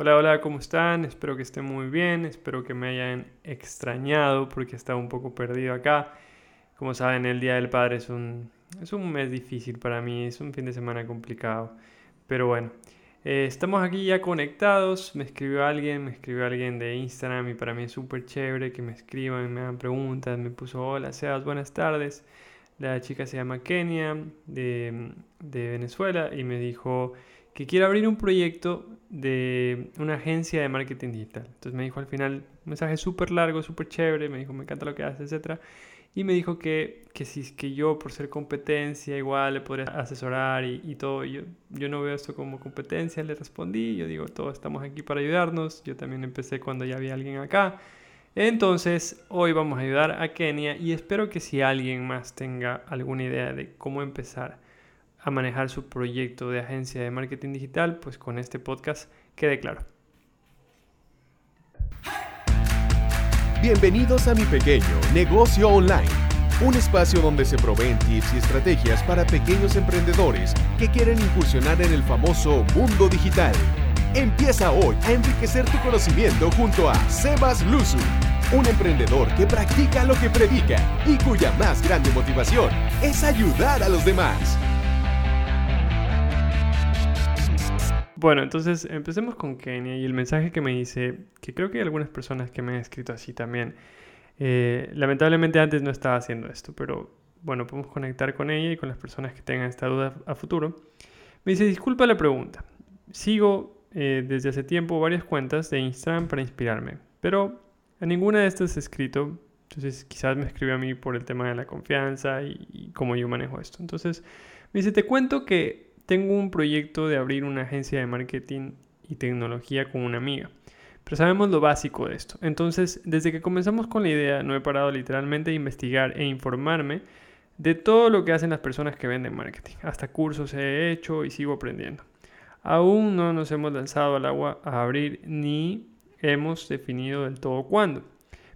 Hola, hola, ¿cómo están? Espero que estén muy bien, espero que me hayan extrañado porque estaba un poco perdido acá. Como saben, el Día del Padre es un, es un mes difícil para mí, es un fin de semana complicado. Pero bueno, eh, estamos aquí ya conectados. Me escribió alguien, me escribió alguien de Instagram y para mí es súper chévere que me escriban, me hagan preguntas. Me puso, hola Sebas, buenas tardes. La chica se llama Kenia de, de Venezuela y me dijo que quiere abrir un proyecto de una agencia de marketing digital. Entonces me dijo al final un mensaje súper largo, súper chévere, me dijo me encanta lo que haces, etc. Y me dijo que, que si que yo por ser competencia igual le podría asesorar y, y todo. Yo, yo no veo esto como competencia, le respondí, yo digo, todos estamos aquí para ayudarnos. Yo también empecé cuando ya había alguien acá. Entonces, hoy vamos a ayudar a Kenia y espero que si alguien más tenga alguna idea de cómo empezar a manejar su proyecto de agencia de marketing digital, pues con este podcast quede claro. Bienvenidos a mi pequeño negocio online, un espacio donde se proveen tips y estrategias para pequeños emprendedores que quieren incursionar en el famoso mundo digital. Empieza hoy a enriquecer tu conocimiento junto a Sebas Luzu, un emprendedor que practica lo que predica y cuya más grande motivación es ayudar a los demás. Bueno, entonces empecemos con Kenia y el mensaje que me dice, que creo que hay algunas personas que me han escrito así también. Eh, lamentablemente antes no estaba haciendo esto, pero bueno, podemos conectar con ella y con las personas que tengan esta duda a futuro. Me dice, disculpa la pregunta. Sigo eh, desde hace tiempo varias cuentas de Instagram para inspirarme, pero a ninguna de estas he escrito. Entonces quizás me escribe a mí por el tema de la confianza y, y cómo yo manejo esto. Entonces me dice, te cuento que tengo un proyecto de abrir una agencia de marketing y tecnología con una amiga. Pero sabemos lo básico de esto. Entonces, desde que comenzamos con la idea, no he parado literalmente de investigar e informarme de todo lo que hacen las personas que venden marketing. Hasta cursos he hecho y sigo aprendiendo. Aún no nos hemos lanzado al agua a abrir ni hemos definido del todo cuándo.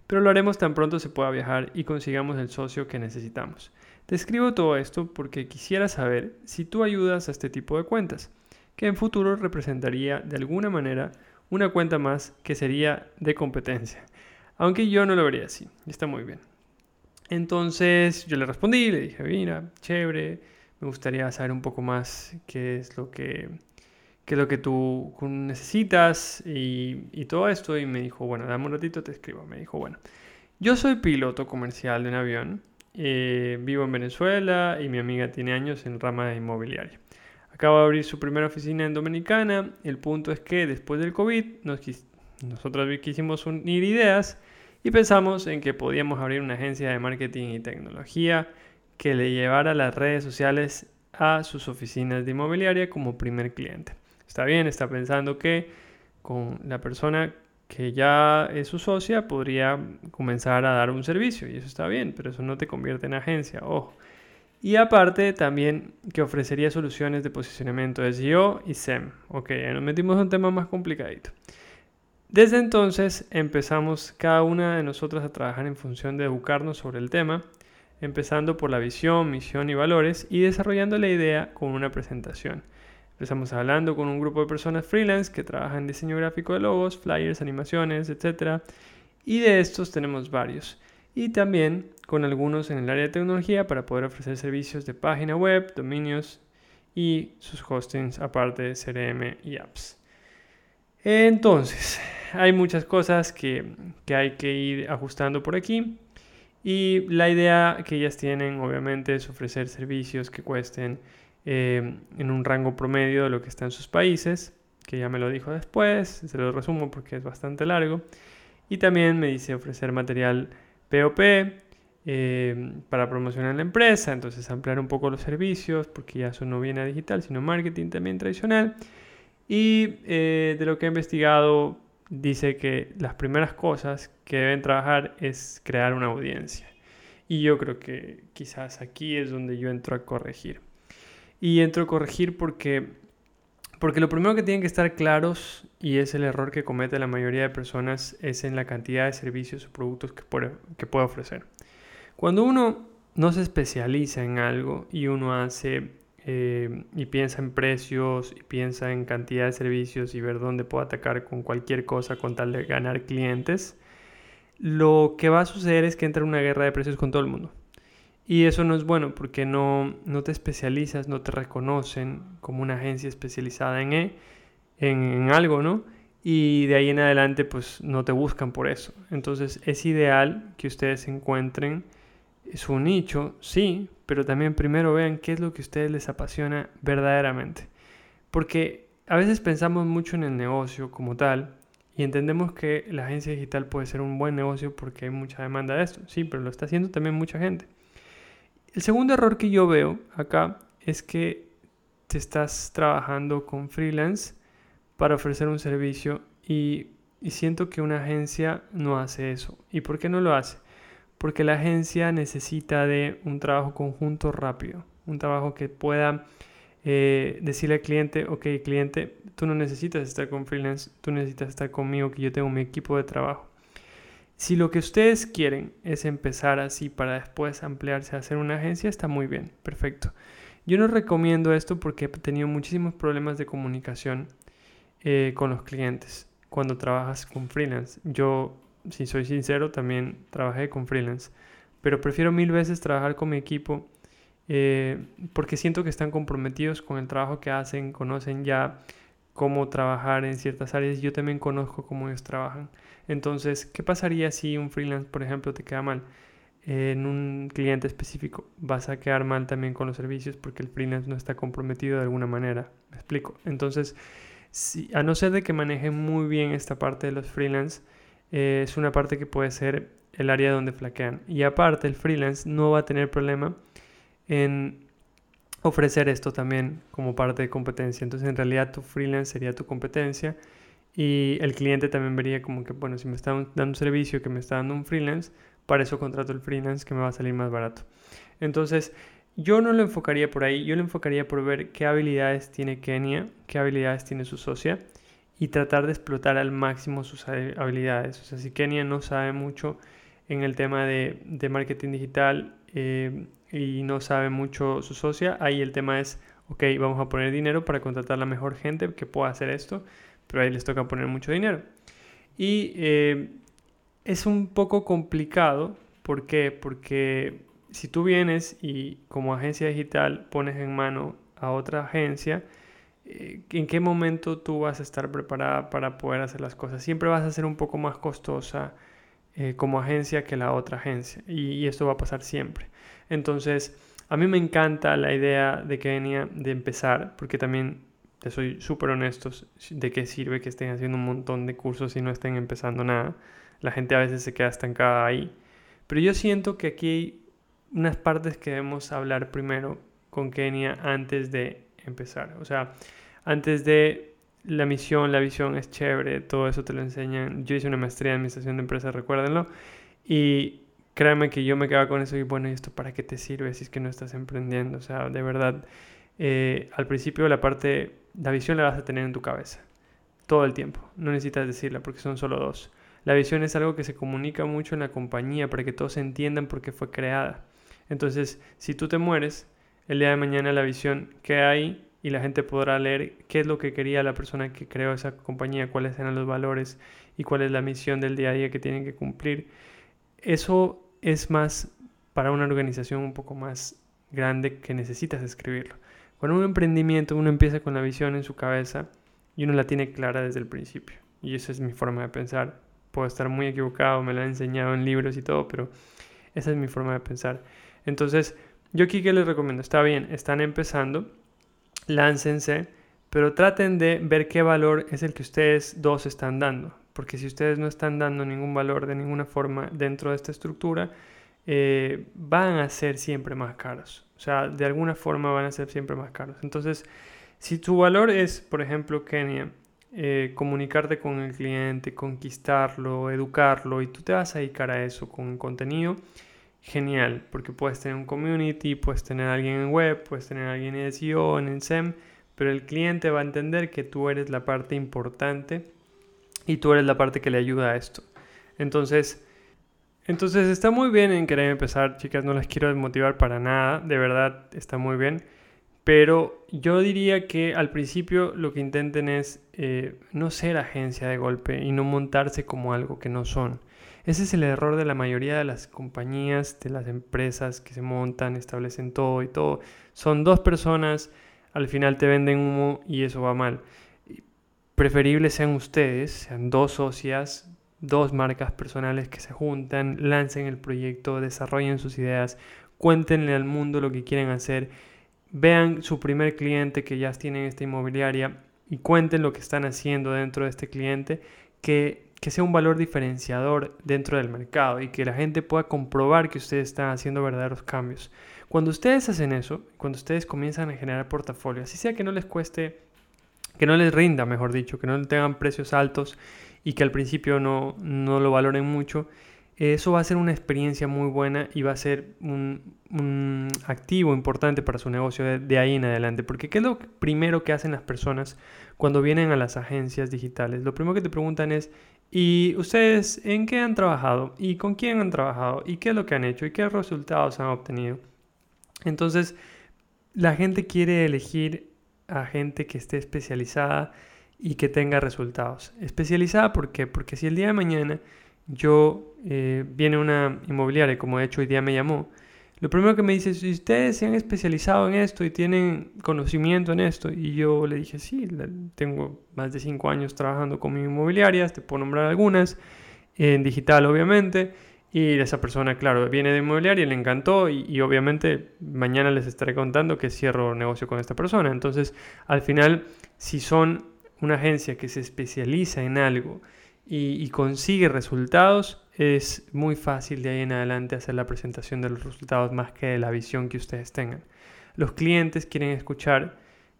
Pero lo haremos tan pronto se pueda viajar y consigamos el socio que necesitamos. Te escribo todo esto porque quisiera saber si tú ayudas a este tipo de cuentas, que en futuro representaría de alguna manera una cuenta más que sería de competencia. Aunque yo no lo vería así, está muy bien. Entonces yo le respondí, le dije, mira, chévere, me gustaría saber un poco más qué es lo que, qué es lo que tú necesitas y, y todo esto. Y me dijo, bueno, dame un ratito, te escribo. Me dijo, bueno, yo soy piloto comercial de un avión eh, vivo en Venezuela y mi amiga tiene años en rama inmobiliaria. Acaba de abrir su primera oficina en Dominicana. El punto es que después del COVID nos nosotros quisimos unir ideas y pensamos en que podíamos abrir una agencia de marketing y tecnología que le llevara las redes sociales a sus oficinas de inmobiliaria como primer cliente. Está bien, está pensando que con la persona que ya es su socia, podría comenzar a dar un servicio y eso está bien, pero eso no te convierte en agencia, ojo. Y aparte también que ofrecería soluciones de posicionamiento de SEO y SEM. Ok, nos metimos en un tema más complicadito. Desde entonces empezamos cada una de nosotras a trabajar en función de educarnos sobre el tema, empezando por la visión, misión y valores y desarrollando la idea con una presentación. Empezamos hablando con un grupo de personas freelance que trabajan en diseño gráfico de logos, flyers, animaciones, etc. Y de estos tenemos varios. Y también con algunos en el área de tecnología para poder ofrecer servicios de página web, dominios y sus hostings aparte de CRM y apps. Entonces, hay muchas cosas que, que hay que ir ajustando por aquí. Y la idea que ellas tienen, obviamente, es ofrecer servicios que cuesten eh, en un rango promedio de lo que está en sus países, que ya me lo dijo después, se lo resumo porque es bastante largo. Y también me dice ofrecer material POP eh, para promocionar la empresa, entonces ampliar un poco los servicios, porque ya eso no viene a digital, sino marketing también tradicional. Y eh, de lo que he investigado, dice que las primeras cosas que deben trabajar es crear una audiencia. Y yo creo que quizás aquí es donde yo entro a corregir. Y entro a corregir porque, porque lo primero que tienen que estar claros, y es el error que comete la mayoría de personas, es en la cantidad de servicios o productos que puede, que puede ofrecer. Cuando uno no se especializa en algo y uno hace eh, y piensa en precios y piensa en cantidad de servicios y ver dónde puedo atacar con cualquier cosa con tal de ganar clientes, lo que va a suceder es que entra una guerra de precios con todo el mundo. Y eso no es bueno porque no, no te especializas, no te reconocen como una agencia especializada en, e, en, en algo, ¿no? Y de ahí en adelante pues no te buscan por eso. Entonces es ideal que ustedes encuentren su nicho, sí, pero también primero vean qué es lo que a ustedes les apasiona verdaderamente. Porque a veces pensamos mucho en el negocio como tal y entendemos que la agencia digital puede ser un buen negocio porque hay mucha demanda de esto. Sí, pero lo está haciendo también mucha gente. El segundo error que yo veo acá es que te estás trabajando con freelance para ofrecer un servicio y, siento que una agencia no hace eso. ¿Y por qué no lo hace? Porque la agencia necesita de un trabajo conjunto rápido, un trabajo que pueda eh, decirle al cliente, ok, cliente, tú no necesitas estar con freelance, tú necesitas estar conmigo, que yo tengo mi equipo de trabajo. Si lo que ustedes quieren es empezar así para después ampliarse a hacer una agencia, está muy bien, perfecto. Yo no recomiendo esto porque he tenido muchísimos problemas de comunicación eh, con los clientes cuando trabajas con freelance. Yo, si soy sincero, también trabajé con freelance, pero prefiero mil veces trabajar con mi equipo eh, porque siento que están comprometidos con el trabajo que hacen, conocen ya cómo trabajar en ciertas áreas. Yo también conozco cómo ellos trabajan. Entonces, ¿qué pasaría si un freelance, por ejemplo, te queda mal? en un cliente específico vas a quedar mal también con los servicios porque el freelance no está comprometido de alguna manera. ¿Me explico? Entonces, si, a no ser de que maneje muy bien esta parte de los freelance, eh, es una parte que puede ser el área donde flaquean. Y aparte, el freelance no va a tener problema en ofrecer esto también como parte de competencia. Entonces, en realidad, tu freelance sería tu competencia y el cliente también vería como que, bueno, si me está dando un servicio que me está dando un freelance, para eso contrato el freelance que me va a salir más barato. Entonces, yo no lo enfocaría por ahí, yo lo enfocaría por ver qué habilidades tiene Kenia, qué habilidades tiene su socia y tratar de explotar al máximo sus habilidades. O sea, si Kenia no sabe mucho en el tema de, de marketing digital eh, y no sabe mucho su socia, ahí el tema es, ok, vamos a poner dinero para contratar la mejor gente que pueda hacer esto pero ahí les toca poner mucho dinero. Y eh, es un poco complicado, ¿por qué? Porque si tú vienes y como agencia digital pones en mano a otra agencia, eh, ¿en qué momento tú vas a estar preparada para poder hacer las cosas? Siempre vas a ser un poco más costosa eh, como agencia que la otra agencia y, esto va a pasar siempre. Entonces, a mí me encanta la idea de Kenia de empezar, porque también te soy súper honesto, de qué sirve que estén haciendo un montón de cursos y no estén empezando nada. La gente a veces se queda estancada ahí. Pero yo siento que aquí hay unas partes que debemos hablar primero con Kenia antes de empezar. O sea, antes de la misión, la visión es chévere, todo eso te lo enseñan. Yo hice una maestría en administración de empresas, recuérdenlo. Y créanme que yo me quedaba con eso y bueno, ¿y esto para qué te sirve si es que no estás emprendiendo? O sea, de verdad, eh, al principio la parte la visión la vas a tener en tu cabeza todo el tiempo. No necesitas decirla porque son solo dos. La visión es algo que se comunica mucho en la compañía para que todos entiendan por qué fue creada. Entonces, si tú te mueres, el día de mañana la visión queda ahí y la gente podrá leer qué es lo que quería la persona que creó esa compañía, cuáles eran los valores y cuál es la misión del día a día que tienen que cumplir. Eso es más para una organización un poco más grande que necesitas escribirlo. Con un emprendimiento uno empieza con la visión en su cabeza y uno la tiene clara desde el principio. Y esa es mi forma de pensar. Puedo estar muy equivocado, me la han enseñado en libros y todo, pero esa es mi forma de pensar. Entonces, yo aquí que les recomiendo, está bien, están empezando, láncense, pero traten de ver qué valor es el que ustedes dos están dando. Porque si ustedes no están dando ningún valor de ninguna forma dentro de esta estructura, eh, van a ser siempre más caros. O sea, de alguna forma van a ser siempre más caros. Entonces, si tu valor es, por ejemplo, Kenia, eh, comunicarte con el cliente, conquistarlo, educarlo, y tú te vas a dedicar a eso con contenido, genial, porque puedes tener un community, puedes tener a alguien en web, puedes tener a alguien en SEO, en SEM, pero el cliente va a entender que tú eres la parte importante y tú eres la parte que le ayuda a esto. Entonces, entonces está muy bien en querer empezar, chicas, no las quiero desmotivar para nada, de verdad está muy bien, Pero yo diría que al principio lo que intenten es eh, no ser agencia de golpe y no montarse como algo que no son. Ese es el error de la mayoría de las compañías, de las empresas que se montan, establecen todo y todo. Son dos personas, al final te venden humo y eso va mal. Preferible sean ustedes, sean dos socias, dos marcas personales que se juntan, lancen el proyecto, desarrollen sus ideas, cuéntenle al mundo lo que quieren hacer, vean su primer cliente que ya tienen esta inmobiliaria y cuenten lo que están haciendo dentro de este cliente que que sea un valor diferenciador dentro del mercado y que la gente pueda comprobar que ustedes están haciendo verdaderos cambios. Cuando ustedes hacen eso, cuando ustedes comienzan a generar portafolio, así sea que no les cueste, que no les rinda, mejor dicho, que no tengan precios altos y que al principio no, no lo valoren mucho, eso va a ser una experiencia muy buena y va a ser un, activo importante para su negocio de, de, ahí en adelante. Porque ¿qué es lo primero que hacen las personas cuando vienen a las agencias digitales? Lo primero que te preguntan es, ¿Y ustedes en qué han trabajado? ¿Y con quién han trabajado? ¿Y qué es lo que han hecho? ¿Y qué resultados han obtenido? Entonces, la gente quiere elegir a gente que esté especializada y que tenga resultados. Especializada, ¿por qué? Porque si el día de mañana yo eh, viene una inmobiliaria, como de hecho hoy día me llamó, lo primero que me dice, si ustedes se han especializado en esto y tienen conocimiento en esto, y yo le dije, sí, tengo más de cinco años trabajando con inmobiliarias, te puedo nombrar algunas, en digital obviamente, y esa persona, claro, viene de inmobiliaria, le encantó y, obviamente mañana les estaré contando que cierro negocio con esta persona. Entonces, al final, si son una agencia que se especializa en algo y, consigue resultados, es muy fácil de ahí en adelante hacer la presentación de los resultados más que de la visión que ustedes tengan. Los clientes quieren escuchar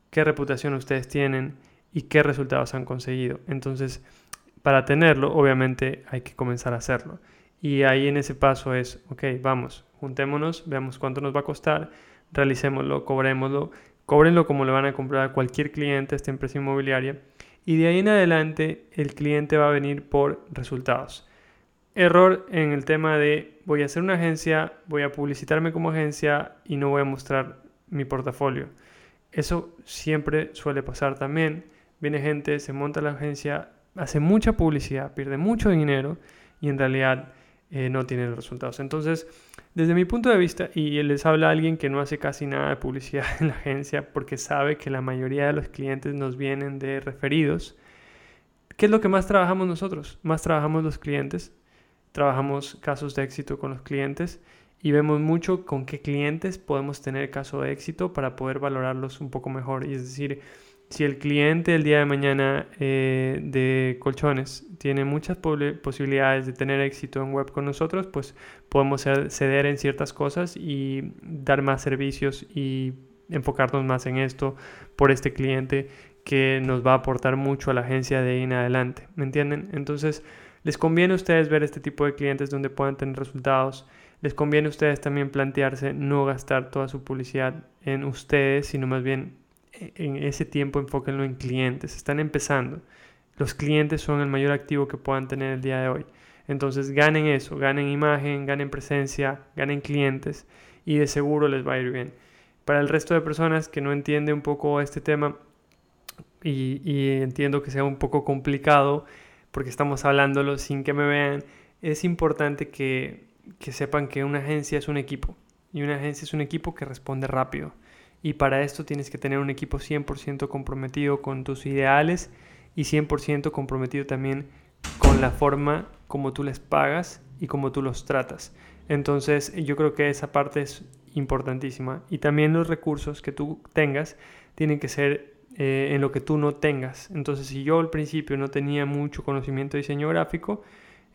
qué reputación ustedes tienen y qué resultados han conseguido. Entonces, para tenerlo, obviamente hay que comenzar a hacerlo. Y ahí en ese paso es, ok, vamos, juntémonos, veamos cuánto nos va a costar, realicémoslo, cobrémoslo, cóbrenlo como le van a comprar a cualquier cliente esta empresa inmobiliaria y de ahí en adelante el cliente va a venir por resultados. Error en el tema de voy a hacer una agencia, voy a publicitarme como agencia y no voy a mostrar mi portafolio. Eso siempre suele pasar también. Viene gente, se monta la agencia, hace mucha publicidad, pierde mucho dinero y en realidad eh, no tiene resultados. Entonces, desde mi punto de vista, y les habla alguien que no hace casi nada de publicidad en la agencia porque sabe que la mayoría de los clientes nos vienen de referidos, ¿qué es lo que más trabajamos nosotros? Más trabajamos los clientes, trabajamos casos de éxito con los clientes y vemos mucho con qué clientes podemos tener caso de éxito para poder valorarlos un poco mejor. Y es decir, si el cliente el día de mañana eh, de colchones tiene muchas posibilidades de tener éxito en web con nosotros, pues podemos ceder en ciertas cosas y dar más servicios y enfocarnos más en esto por este cliente que nos va a aportar mucho a la agencia de ahí en adelante. ¿Me entienden? Entonces, les conviene a ustedes ver este tipo de clientes donde puedan tener resultados. Les conviene a ustedes también plantearse no gastar toda su publicidad en ustedes, sino más bien en ese tiempo enfóquenlo en clientes. Están empezando. Los clientes son el mayor activo que puedan tener el día de hoy. Entonces ganen eso, ganen imagen, ganen presencia, ganen clientes y de seguro les va a ir bien. Para el resto de personas que no entienden un poco este tema y entiendo que sea un poco complicado porque estamos hablándolo sin que me vean, es importante que, que sepan que una agencia es un equipo y una agencia es un equipo que responde rápido. Y para esto tienes que tener un equipo 100% comprometido con tus ideales y 100% comprometido también con la forma como tú les pagas y como tú los tratas. Entonces yo creo que esa parte es importantísima. Y también los recursos que tú tengas tienen que ser eh, en lo que tú no tengas. Entonces si yo al principio no tenía mucho conocimiento de diseño gráfico,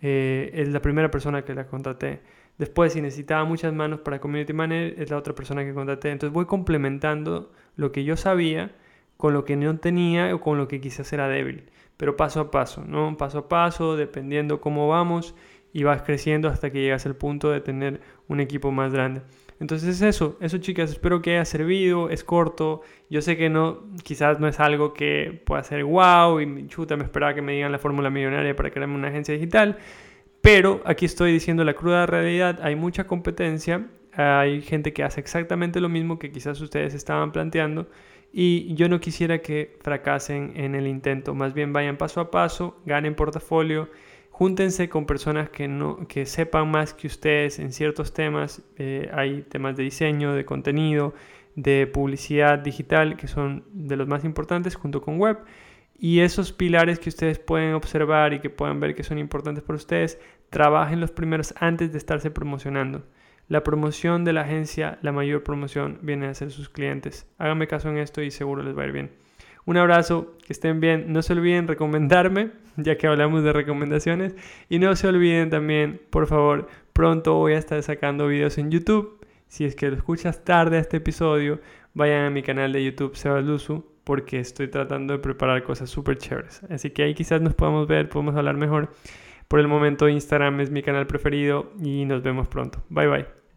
eh, es la primera persona que la contraté. Después, si necesitaba muchas manos para Community Manager, es la otra persona que contraté. Entonces voy complementando lo que yo sabía con lo que no tenía o con lo que quizás era débil. Pero paso a paso, ¿no? Paso a paso, dependiendo cómo vamos y vas creciendo hasta que llegas al punto de tener un equipo más grande. Entonces es eso, eso chicas, espero que haya servido, es corto, yo sé que no, quizás no es algo que pueda ser wow y chuta, me esperaba que me digan la fórmula millonaria para crearme una agencia digital, pero aquí estoy diciendo la cruda realidad, hay mucha competencia, hay gente que hace exactamente lo mismo que quizás ustedes estaban planteando y yo no quisiera que fracasen en el intento, más bien vayan paso a paso, ganen portafolio, júntense con personas que, no, que sepan más que ustedes en ciertos temas, eh, hay temas de diseño, de contenido, de publicidad digital que son de los más importantes junto con web y esos pilares que ustedes pueden observar y que puedan ver que son importantes para ustedes, trabajen los primeros antes de estarse promocionando. La promoción de la agencia, la mayor promoción, viene a ser sus clientes. Háganme caso en esto y seguro les va a ir bien. Un abrazo, que estén bien. No se olviden recomendarme, ya que hablamos de recomendaciones. Y no se olviden también, por favor, pronto voy a estar sacando videos en YouTube. Si es que lo escuchas tarde a este episodio, vayan a mi canal de YouTube Sebas Luzu, porque estoy tratando de preparar cosas súper chéveres. Así que ahí quizás nos podamos ver, podemos hablar mejor. Por el momento Instagram es mi canal preferido y nos vemos pronto. Bye bye.